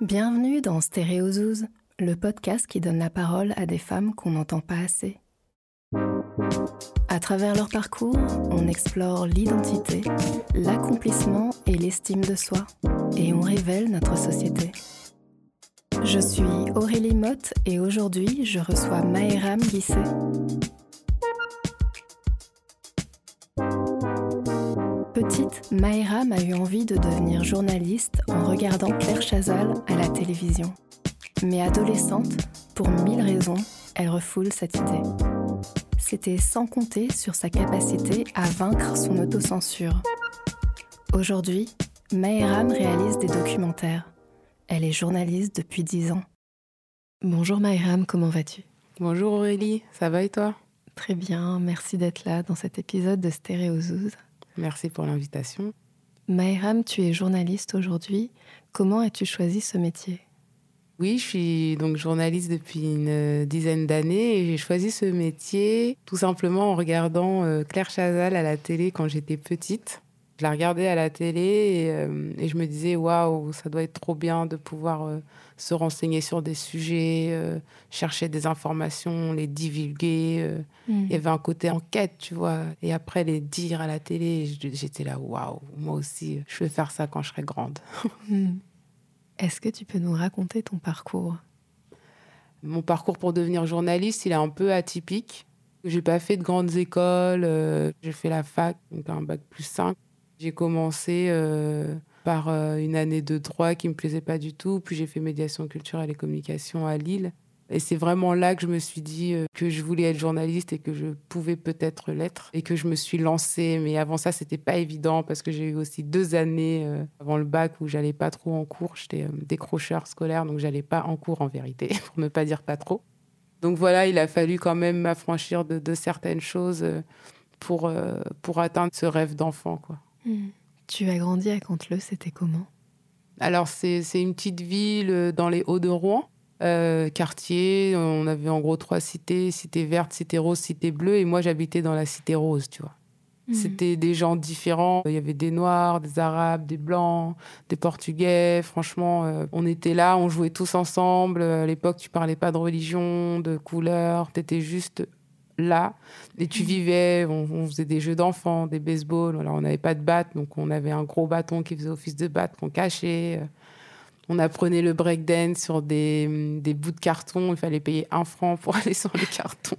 Bienvenue dans Stéréozouz, le podcast qui donne la parole à des femmes qu'on n'entend pas assez. À travers leur parcours, on explore l'identité, l'accomplissement et l'estime de soi, et on révèle notre société. Je suis Aurélie Motte et aujourd'hui je reçois Maëram Guisset. Petite, Maëram a eu envie de devenir journaliste en regardant Claire Chazal à la télévision. Mais adolescente, pour mille raisons, elle refoule cette idée. C'était sans compter sur sa capacité à vaincre son autocensure. Aujourd'hui, Maëram réalise des documentaires. Elle est journaliste depuis dix ans. Bonjour Maëram, comment vas-tu? Bonjour Aurélie, ça va et toi? Très bien, merci d'être là dans cet épisode de Stéréozouz. Merci pour l'invitation. Maëram, tu es journaliste aujourd'hui. Comment as-tu choisi ce métier? Oui, je suis donc journaliste depuis une dizaine d'années et j'ai choisi ce métier tout simplement en regardant euh, Claire Chazal à la télé quand j'étais petite. Je la regardais à la télé et, euh, et je me disais waouh, ça doit être trop bien de pouvoir euh, se renseigner sur des sujets, euh, chercher des informations, les divulguer. Mm. Il y avait un côté enquête, tu vois. Et après les dire à la télé, j'étais là waouh, moi aussi, je vais faire ça quand je serai grande. Hmm. Est-ce que tu peux nous raconter ton parcours? Mon parcours pour devenir journaliste, il est un peu atypique. J'ai pas fait de grandes écoles. j'ai fait la fac, donc un bac plus 5. J'ai commencé euh, par euh, une année de droit qui me plaisait pas du tout. Puis j'ai fait médiation culturelle et communication à Lille. Et c'est vraiment là que je me suis dit euh, que je voulais être journaliste et que je pouvais peut-être l'être. Et que je me suis lancée. Mais avant ça, c'était pas évident parce que j'ai eu aussi deux années avant le bac où j'allais pas trop en cours. J'étais décrocheur scolaire, donc j'allais pas en cours en vérité, pour ne pas dire pas trop. Donc voilà, il a fallu quand même m'affranchir de, de certaines choses pour, pour atteindre ce rêve d'enfant. quoi. Tu as grandi à Canteleu, c'était comment? Alors, c'est c'est une petite ville euh, dans les Hauts-de-Rouen, euh, quartier. On avait en gros trois cités cité verte, cité rose, cité bleue. Et moi, j'habitais dans la cité rose, tu vois. C'était des gens différents. Il y avait des Noirs, des Arabes, des Blancs, des Portugais. Franchement, euh, on était là, on jouait tous ensemble. À l'époque, tu parlais pas de religion, de couleur. Tu étais juste là. Et tu vivais, on, on faisait des jeux d'enfants, des baseball. Alors, on n'avait pas de batte, donc on avait un gros bâton qui faisait office de batte qu'on cachait. On apprenait le breakdance sur des, des bouts de carton. Il fallait payer un franc pour aller sur les cartons.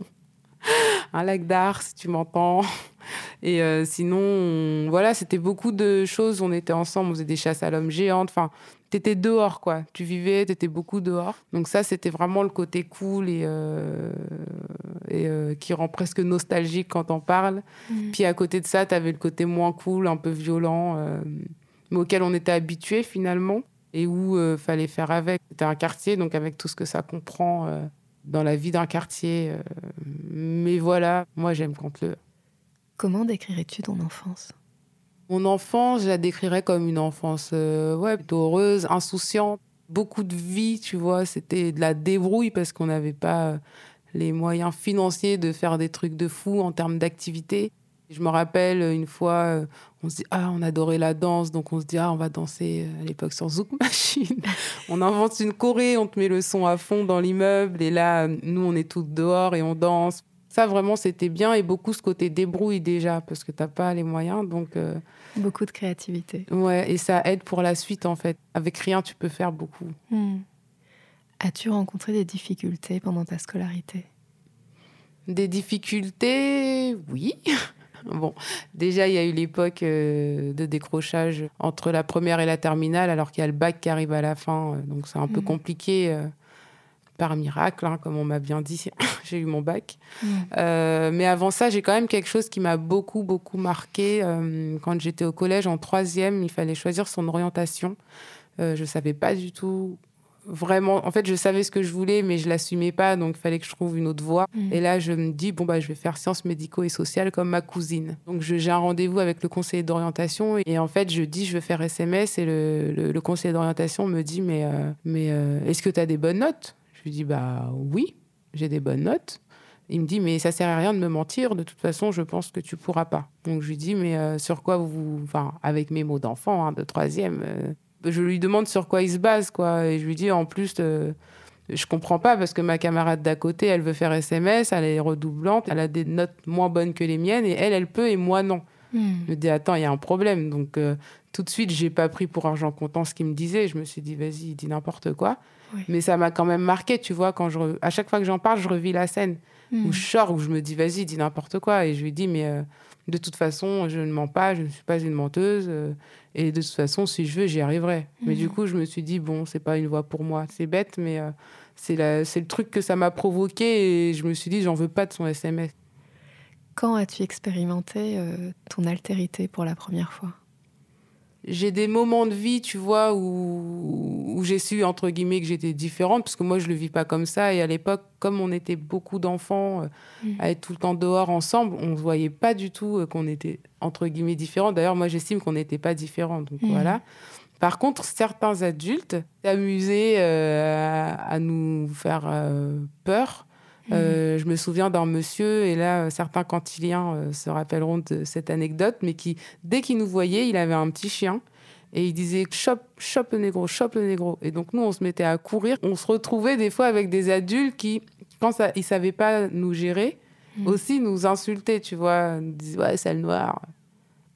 Un lac d'art, si tu m'entends. Et euh, sinon, on- voilà, c'était beaucoup de choses. On était ensemble, on faisait des chasses à l'homme géante. Enfin, t'étais dehors, quoi. Tu vivais, t'étais beaucoup dehors. Donc ça, c'était vraiment le côté cool et, euh, et euh, qui rend presque nostalgique quand on parle. Puis à côté de ça, t'avais le côté moins cool, un peu violent, mais auquel on était habitué finalement et où fallait faire avec. C'était un quartier, donc avec tout ce que ça comprend dans la vie d'un quartier. euh, mais voilà, moi j'aime Canteleu. Comment décrirais-tu ton enfance? Mon enfance, je la décrirais comme une enfance euh, ouais, plutôt heureuse, insouciante, beaucoup de vie, tu vois. C'était de la débrouille parce qu'on n'avait pas euh, les moyens financiers de faire des trucs de fou en termes d'activité. Je me rappelle une fois, euh, on se dit ah on adorait la danse, donc on se dit ah on va danser euh, à l'époque sur Zouk Machine. on invente une choré, on te met le son à fond dans l'immeuble et là nous on est toutes dehors et on danse. Ça vraiment c'était bien et beaucoup ce côté débrouille déjà parce que t'as pas les moyens donc. euh, Beaucoup de créativité. Ouais, et ça aide pour la suite en fait. Avec rien, tu peux faire beaucoup. As-tu rencontré des difficultés pendant ta scolarité? Des difficultés, oui. Bon, déjà, il y a eu l'époque euh, de décrochage entre la première et la terminale, alors qu'il y a le bac qui arrive à la fin. euh, donc, c'est un peu Mhm. compliqué euh, par miracle, hein, comme on m'a bien dit. j'ai eu mon bac. Euh, mais avant ça, j'ai quand même quelque chose qui m'a beaucoup, beaucoup marqué. Euh, quand j'étais au collège en troisième, il fallait choisir son orientation. Euh, je savais pas du tout vraiment. En fait, je savais ce que je voulais, mais je l'assumais pas, donc il fallait que je trouve une autre voie. Mhm. Et là, je me dis bon bah, je vais faire sciences médico et sociales comme ma cousine. Donc j'ai un rendez-vous avec le conseiller d'orientation et en fait, je dis je veux faire SMS et le, le- le conseiller d'orientation me dit mais euh, mais euh, est-ce que tu as des bonnes notes? Je lui dis bah oui, j'ai des bonnes notes. Il me dit, mais ça sert à rien de me mentir. De toute façon, je pense que tu pourras pas. Donc, je lui dis, mais euh, sur quoi vous. Enfin, avec mes mots d'enfant, hein, de troisième, Je lui demande sur quoi il se base, quoi. Et je lui dis, en plus, euh, je comprends pas parce que ma camarade d'à côté, elle veut faire SMS, elle est redoublante, elle a des notes moins bonnes que les miennes, et elle, elle peut, et moi, non. Hmm. Je me dis, attends, il y a un problème. Donc, euh, tout de suite, j'ai pas pris pour argent comptant ce qu'il me disait. Je me suis dit, vas-y, il dit n'importe quoi. Mais ça m'a quand même marqué, tu vois, quand je à chaque fois que j'en parle, je revis la scène où hmm. je sors, où je me dis, vas-y, dis n'importe quoi. Et je lui dis, mais euh, de toute façon, je ne mens pas, je ne suis pas une menteuse. Euh, et de toute façon, si je veux, j'y arriverai. Mais du hmm. coup, je me suis dit, bon, c'est pas une voie pour moi. C'est bête, mais euh, c'est le truc que ça m'a provoqué. Et je me suis dit, j'en veux pas de son SMS. Quand as-tu expérimenté ton altérité pour la première fois? J'ai des moments de vie, tu vois, où, où j'ai su, entre guillemets, que j'étais différente, parce que moi, je le vis pas comme ça. Et à l'époque, comme on était beaucoup d'enfants euh, mm. à être tout le temps dehors ensemble, on ne voyait pas du tout euh, qu'on était, entre guillemets, différents. D'ailleurs, moi, j'estime qu'on n'était pas différents. Donc mm. voilà. Par contre, certains adultes s'amusaient euh, à, nous faire peur euh, je me souviens d'un monsieur, et là, certains cantiliens euh, se rappelleront de cette anecdote, mais qui, dès qu'il nous voyait, il avait un petit chien. Et il disait chope, chope le négro, chope le négro. Et donc nous, on se mettait à courir. On se retrouvait des fois avec des adultes qui, quand ça, ils savaient pas nous gérer, mmh. aussi nous insultaient, tu vois. Ils disaient ouais, sale noire.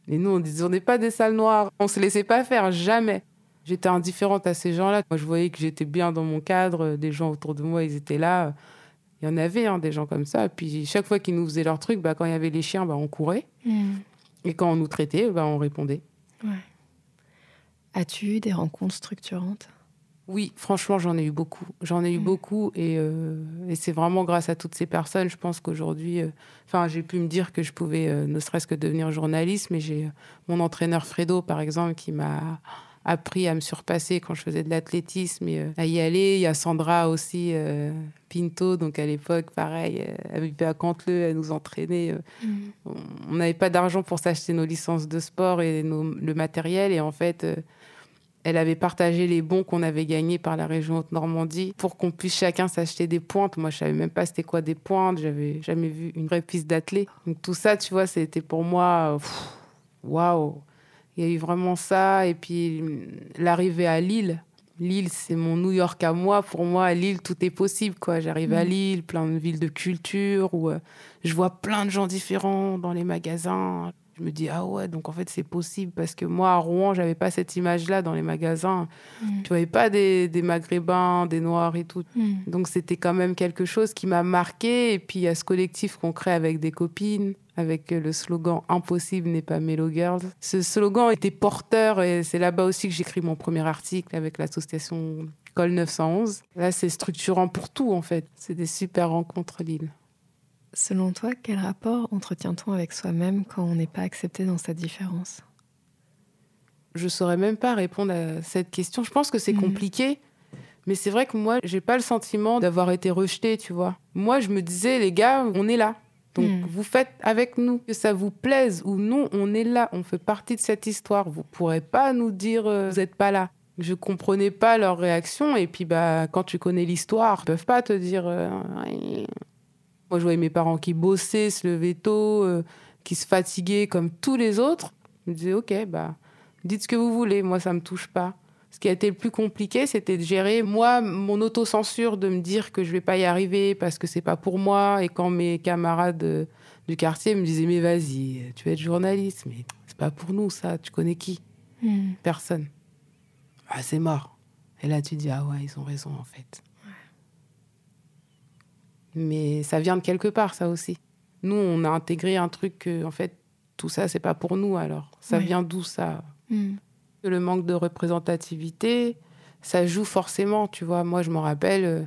Et nous, on disait on n'est pas des sales noirs. On se laissait pas faire, jamais. J'étais indifférente à ces gens-là. Moi, je voyais que j'étais bien dans mon cadre. Des gens autour de moi, ils étaient là. Il y en avait hein, des gens comme ça. Puis chaque fois qu'ils nous faisaient leur truc, bah, quand il y avait les chiens, bah, on courait. Hmm. Et quand on nous traitait, bah, on répondait. As-tu eu des rencontres structurantes? Oui, franchement, j'en ai eu beaucoup. J'en ai eu hmm. beaucoup. Euh, et, c'est vraiment grâce à toutes ces personnes, je pense qu'aujourd'hui, euh, enfin, j'ai pu me dire que je pouvais euh, ne serait-ce que devenir journaliste. Mais j'ai mon entraîneur Fredo, par exemple, qui m'a appris à me surpasser quand je faisais de l'athlétisme et euh, à y aller. Il y a Sandra aussi, euh, Pinto, donc à l'époque, pareil, euh, elle vivait à Canteleu, elle nous entraînait. Mm. On n'avait pas d'argent pour s'acheter nos licences de sport et le matériel. Et en fait, elle avait partagé les bons qu'on avait gagnés par la région Haute-Normandie pour qu'on puisse chacun s'acheter des pointes. Moi, je savais même pas c'était quoi des pointes. J'avais jamais vu une vraie piste d'athlète. Donc tout ça, tu vois, c'était pour moi, waouh. Il y a eu vraiment ça. Et puis l'arrivée à Lille. Lille, c'est mon New York à moi. Pour moi, à Lille, tout est possible. quoi. J'arrive à mm. Lille, plein de villes de culture, où euh, je vois plein de gens différents dans les magasins. Je me dis, ah ouais, donc en fait, c'est possible. Parce que moi, à Rouen, j'avais pas cette image-là dans les magasins. Mm. Tu voyais pas des, des, Maghrébins, des Noirs et tout. Mm. Donc, c'était quand même quelque chose qui m'a marqué. Et puis, il y a ce collectif qu'on crée avec des copines avec le slogan Impossible n'est pas Mellow Girls. Ce slogan était porteur et c'est là-bas aussi que j'écris mon premier article avec l'association Col 911. Là, c'est structurant pour tout en fait. C'est des super rencontres Lille. Selon toi, quel rapport entretient-on avec soi-même quand on n'est pas accepté dans sa différence? Je saurais même pas répondre à cette question. Je pense que c'est mhm. compliqué. Mais c'est vrai que moi, j'ai pas le sentiment d'avoir été rejetée, tu vois. Moi, je me disais, les gars, on est là. Donc, hmm. vous faites avec nous, que ça vous plaise ou non, on est là, on fait partie de cette histoire. Vous pourrez pas nous dire euh, vous n'êtes pas là. Je comprenais pas leur réaction et puis bah quand tu connais l'histoire, ils peuvent pas te dire. Euh, Moi, je voyais mes parents qui bossaient, se levaient tôt, euh, qui se fatiguaient comme tous les autres? Je me disais ok bah dites ce que vous voulez, moi ça me touche pas. Ce qui a été le plus compliqué, c'était de gérer, moi, mon autocensure, de me dire que je vais pas y arriver parce que c'est pas pour moi. Et quand mes camarades euh, du quartier me disaient, mais vas-y, tu vas être journaliste, mais c'est pas pour nous, ça. Tu connais qui? Hmm. Personne. Ah, c'est mort. Et là, tu dis, ah ouais, ils ont raison, en fait. Mais ça vient de quelque part, ça aussi. Nous, on a intégré un truc que, en fait, tout ça, c'est pas pour nous, alors. Ça vient d'où, ça hmm le manque de représentativité, ça joue forcément, tu vois. Moi, je me rappelle, euh,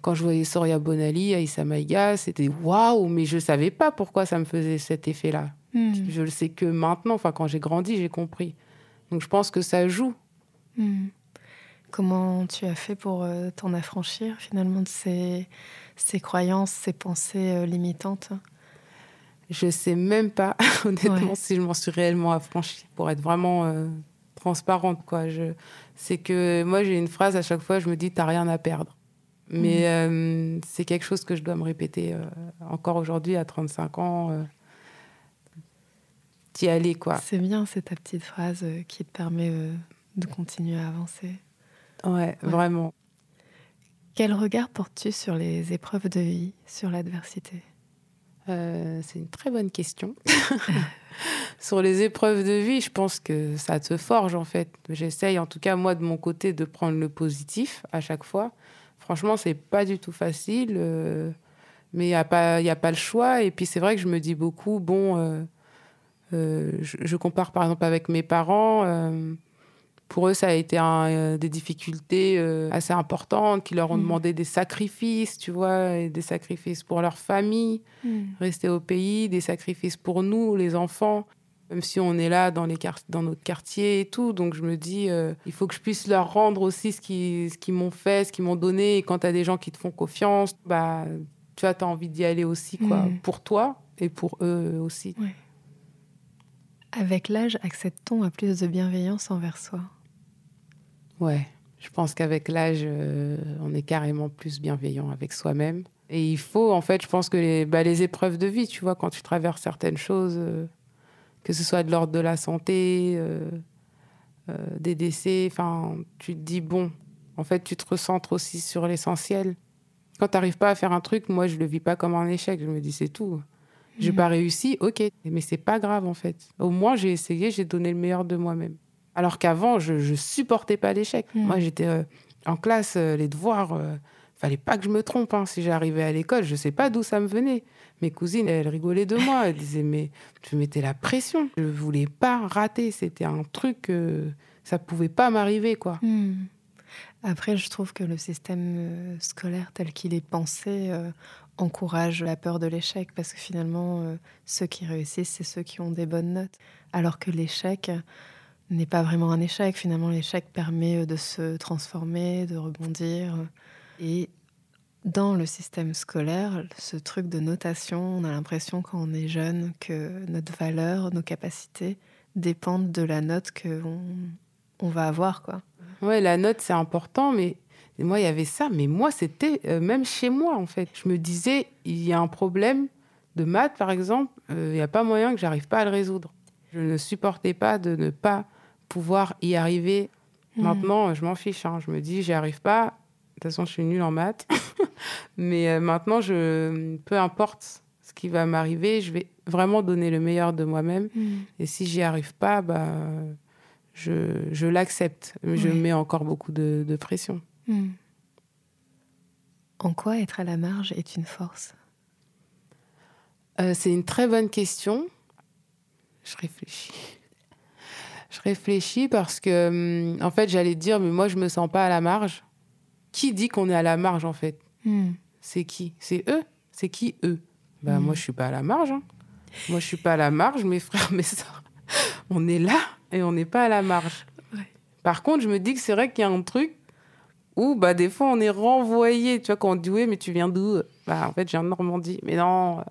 quand je voyais Soria Bonali, Aïssa Maïga, c'était waouh, mais je ne savais pas pourquoi ça me faisait cet effet-là. Hmm. Je le sais que maintenant, enfin, quand j'ai grandi, j'ai compris. Donc, je pense que ça joue. Hmm. Comment tu as fait pour euh, t'en affranchir finalement de ces, ces croyances, ces pensées euh, limitantes? Je sais même pas, honnêtement, si je m'en suis réellement affranchie, pour être vraiment transparente. Quoi. Je, c'est que moi, j'ai une phrase à chaque fois, je me dis, t'as rien à perdre. Mais mmh. euh, c'est quelque chose que je dois me répéter euh, encore aujourd'hui, à 35 ans. Euh, t'y aller, quoi. C'est bien, c'est ta petite phrase qui te permet de continuer à avancer. Ouais, vraiment. Quel regard portes-tu sur les épreuves de vie, sur l'adversité? Euh, C'est une très bonne question. sur les épreuves de vie, je pense que ça te forge en fait. J'essaye, en tout cas moi de mon côté, de prendre le positif à chaque fois. Franchement, c'est pas du tout facile, euh, mais il n'y a, pas, a pas le choix. Et puis c'est vrai que je me dis beaucoup, bon, euh, je, je, compare par exemple avec mes parents pour eux, ça a été euh, des difficultés euh, assez importantes qui leur ont mm. demandé des sacrifices, tu vois, et des sacrifices pour leur famille, mm. rester au pays, des sacrifices pour nous, les enfants, même si on est là dans, les dans notre quartier et tout. Donc je me dis, euh, il faut que je puisse leur rendre aussi ce qu'ils ce qu'ils m'ont fait, ce qu'ils m'ont donné. Et quand tu as des gens qui te font confiance, bah, tu as envie d'y aller aussi, quoi, mm. pour toi et pour eux aussi. Avec l'âge, accepte-t-on à plus de bienveillance envers soi? Ouais, je pense qu'avec l'âge, euh, on est carrément plus bienveillant avec soi-même. Et il faut, en fait, je pense que les, bah, les épreuves de vie, tu vois, quand tu traverses certaines choses, euh, que ce soit de l'ordre de la santé, euh, des décès, enfin, tu te dis, bon, en fait, tu te recentres aussi sur l'essentiel. Quand tu n'arrives pas à faire un truc, moi, je le vis pas comme un échec. Je me dis, c'est tout. Je n'ai mmh. pas réussi, ok, mais c'est pas grave, en fait. Au moins, j'ai essayé, j'ai donné le meilleur de moi-même. Alors qu'avant, je, ne supportais pas l'échec. Hmm. Moi, j'étais euh, en classe, euh, les devoirs, euh, fallait pas que je me trompe. Hein. Si j'arrivais à l'école, je sais pas d'où ça me venait. Mes cousines, elles rigolaient de moi. Elles disaient, mais tu mettais la pression. Je voulais pas rater. C'était un truc, ça pouvait pas m'arriver, quoi. Hmm. Après, je trouve que le système scolaire tel qu'il est pensé encourage la peur de l'échec parce que finalement, ceux qui réussissent, c'est ceux qui ont des bonnes notes. Alors que l'échec, n'est pas vraiment un échec. Finalement, l'échec permet euh, de se transformer, de rebondir. Et dans le système scolaire, ce truc de notation, on a l'impression quand on est jeune que notre valeur, nos capacités dépendent de la note qu'on on va avoir. Quoi. Ouais, la note, c'est important, mais moi, il y avait ça. Mais moi, c'était euh, même chez moi, en fait. Je me disais, il y a un problème de maths, par exemple, euh, il n'y a pas moyen que j'arrive pas à le résoudre. Je ne supportais pas de ne pas pouvoir y arriver. Hmm. Maintenant, je m'en fiche. Hein. Je me dis, j'y arrive pas. De toute façon, je suis nulle en maths. Mais euh, maintenant, je, peu importe ce qui va m'arriver, je vais vraiment donner le meilleur de moi-même. Hmm. Et si j'y arrive pas, bah, je, je l'accepte. Je mets encore beaucoup de, de pression. Hmm. En quoi être à la marge est une force? Euh, C'est une très bonne question. Je réfléchis je réfléchis parce que, hum, en fait, j'allais dire, mais moi, je me sens pas à la marge. Qui dit qu'on est à la marge, en fait? Hmm. C'est qui? C'est eux? C'est qui eux? Ben, moi, je suis pas à la marge. Hein. Moi, je suis pas à la marge. Mes frères, mes soeurs, on est là et on n'est pas à la marge. Par contre, je me dis que c'est vrai qu'il y a un truc où, bah, des fois, on est renvoyé. Tu vois, quand on dit, oui, mais tu viens d'où? Bah, en fait, je viens de Normandie. Mais non,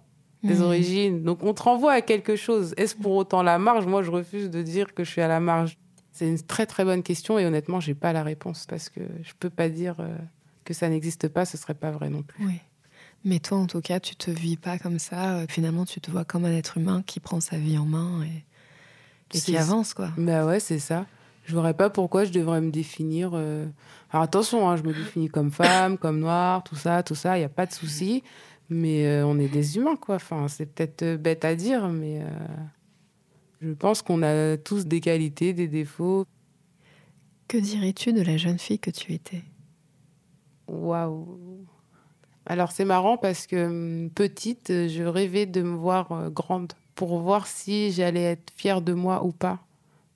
des mmh. origines. Donc on te renvoie à quelque chose. Est-ce pour autant la marge? Moi, je refuse de dire que je suis à la marge. C'est une très très bonne question et honnêtement, j'ai pas la réponse parce que je peux pas dire euh, que ça n'existe pas. Ce serait pas vrai non plus. Oui. Mais toi, en tout cas, tu te vis pas comme ça. Euh, finalement, tu te vois comme un être humain qui prend sa vie en main et, qui avance, quoi. Bah ouais, c'est ça. Je ne pas pourquoi je devrais me définir. Euh, alors attention, hein, je me définis comme femme, comme noire, tout ça, tout ça, il n'y a pas de souci. Mais euh, on est des humains, quoi. Enfin, c'est peut-être euh, bête à dire, mais euh, je pense qu'on a tous des qualités, des défauts. Que dirais-tu de la jeune fille que tu étais? Waouh Alors c'est marrant parce que hum, petite, je rêvais de me voir grande pour voir si j'allais être fière de moi ou pas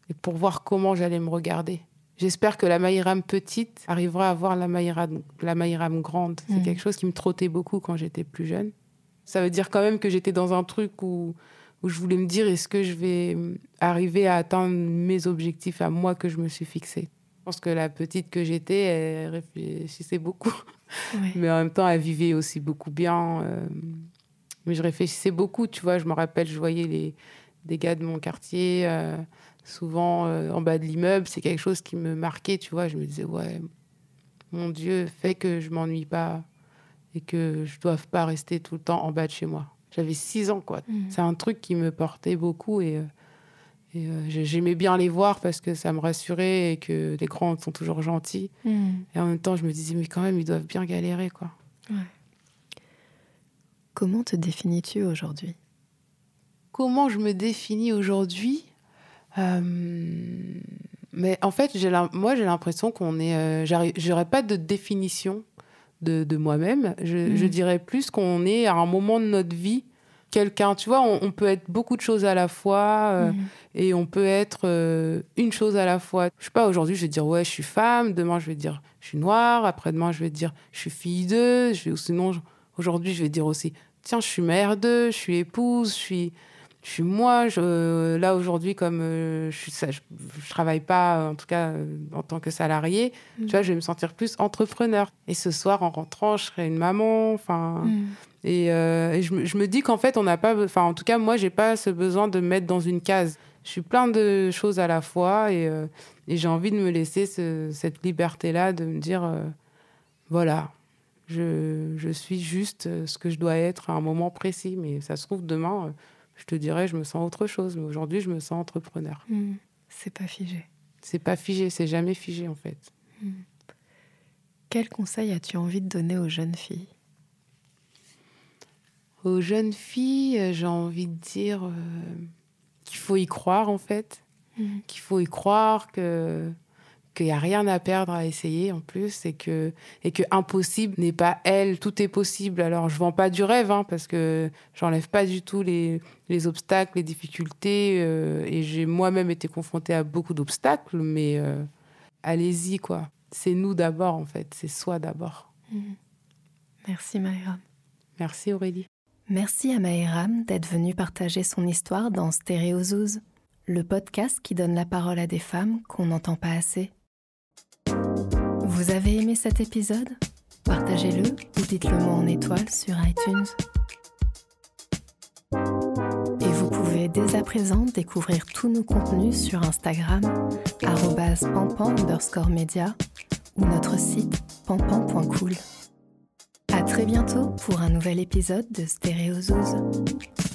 et pour voir comment j'allais me regarder. J'espère que la Maïram petite arrivera à voir la Maïram, la grande. C'est mm. quelque chose qui me trottait beaucoup quand j'étais plus jeune. Ça veut dire quand même que j'étais dans un truc où, où je voulais me dire est-ce que je vais arriver à atteindre mes objectifs à moi que je me suis fixé? Je pense que la petite que j'étais, elle réfléchissait beaucoup. Mais en même temps, elle vivait aussi beaucoup bien. Euh, mais je réfléchissais beaucoup, tu vois. Je me rappelle, je voyais les, des gars de mon quartier. Euh, souvent euh, en bas de l'immeuble, c'est quelque chose qui me marquait, tu vois. Je me disais, ouais, mon Dieu, fait que je m'ennuie pas et que je doive pas rester tout le temps en bas de chez moi. J'avais six ans, quoi. Mhm. C'est un truc qui me portait beaucoup et, euh, Et euh, j'aimais bien les voir parce que ça me rassurait et que les grands sont toujours gentils. Hmm. Et en même temps, je me disais, mais quand même, ils doivent bien galérer, quoi. Comment te définis-tu aujourd'hui? Comment je me définis aujourd'hui? Euh, Mais en fait, j'ai moi, j'ai l'impression qu'on est. euh, J'aurais pas de définition de, de moi-même. Je, Mhm. je dirais plus qu'on est à un moment de notre vie quelqu'un. Tu vois, on, on peut être beaucoup de choses à la fois. euh, Hmm. et on peut être euh, une chose à la fois. Je sais pas, aujourd'hui, je vais dire, ouais, je suis femme. Demain, je vais dire, je suis noire. Après-demain, je vais dire, je suis fille d'eux. Ou sinon, aujourd'hui, je vais dire aussi, tiens, je suis mère d'eux, je suis épouse, je suis, je suis moi. Je, là, aujourd'hui, comme euh, je, ça, je, je travaille pas, en tout cas, euh, en tant que salarié, tu vois, je vais me sentir plus entrepreneur. Et ce soir, en rentrant, je serai une maman. Enfin. Hmm. Et, euh, et je, me- je me dis qu'en fait, on n'a pas. Enfin, en tout cas, moi, j'ai pas ce besoin de me mettre dans une case. Je suis plein de choses à la fois et, euh, et j'ai envie de me laisser ce- cette liberté-là de me dire euh, voilà, je, je suis juste euh, ce que je dois être à un moment précis. Mais ça se trouve, demain, euh, je te dirais, je me sens autre chose. Mais aujourd'hui, je me sens entrepreneur. Hmm. C'est pas figé. C'est pas figé, c'est jamais figé, en fait. Quel conseil as-tu envie de donner aux jeunes filles? Aux jeunes filles, euh, j'ai envie de dire euh, qu'il faut y croire, en fait. Hmm. qu'il faut y croire, que qu'il n'y a rien à perdre à essayer en plus et que et que impossible n'est pas elle, tout est possible. Alors je vends pas du rêve hein, parce que j'enlève pas du tout les, les obstacles, les difficultés euh, et j'ai moi-même été confrontée à beaucoup d'obstacles, mais euh, allez-y quoi. C'est nous d'abord en fait, c'est soi d'abord. Merci Maïram. Merci Aurélie. Merci à Maïram d'être venue partager son histoire dans Stéréozouz, le podcast qui donne la parole à des femmes qu'on n'entend pas assez. Vous avez aimé cet épisode? Partagez-le ou dites-le moi en étoile sur iTunes. Et vous pouvez dès à présent découvrir tous nos contenus sur Instagram, pampan underscore média ou notre site pampan.cool. À très bientôt pour un nouvel épisode de Stéréozouz.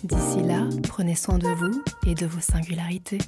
D'ici là, prenez soin de vous et de vos singularités.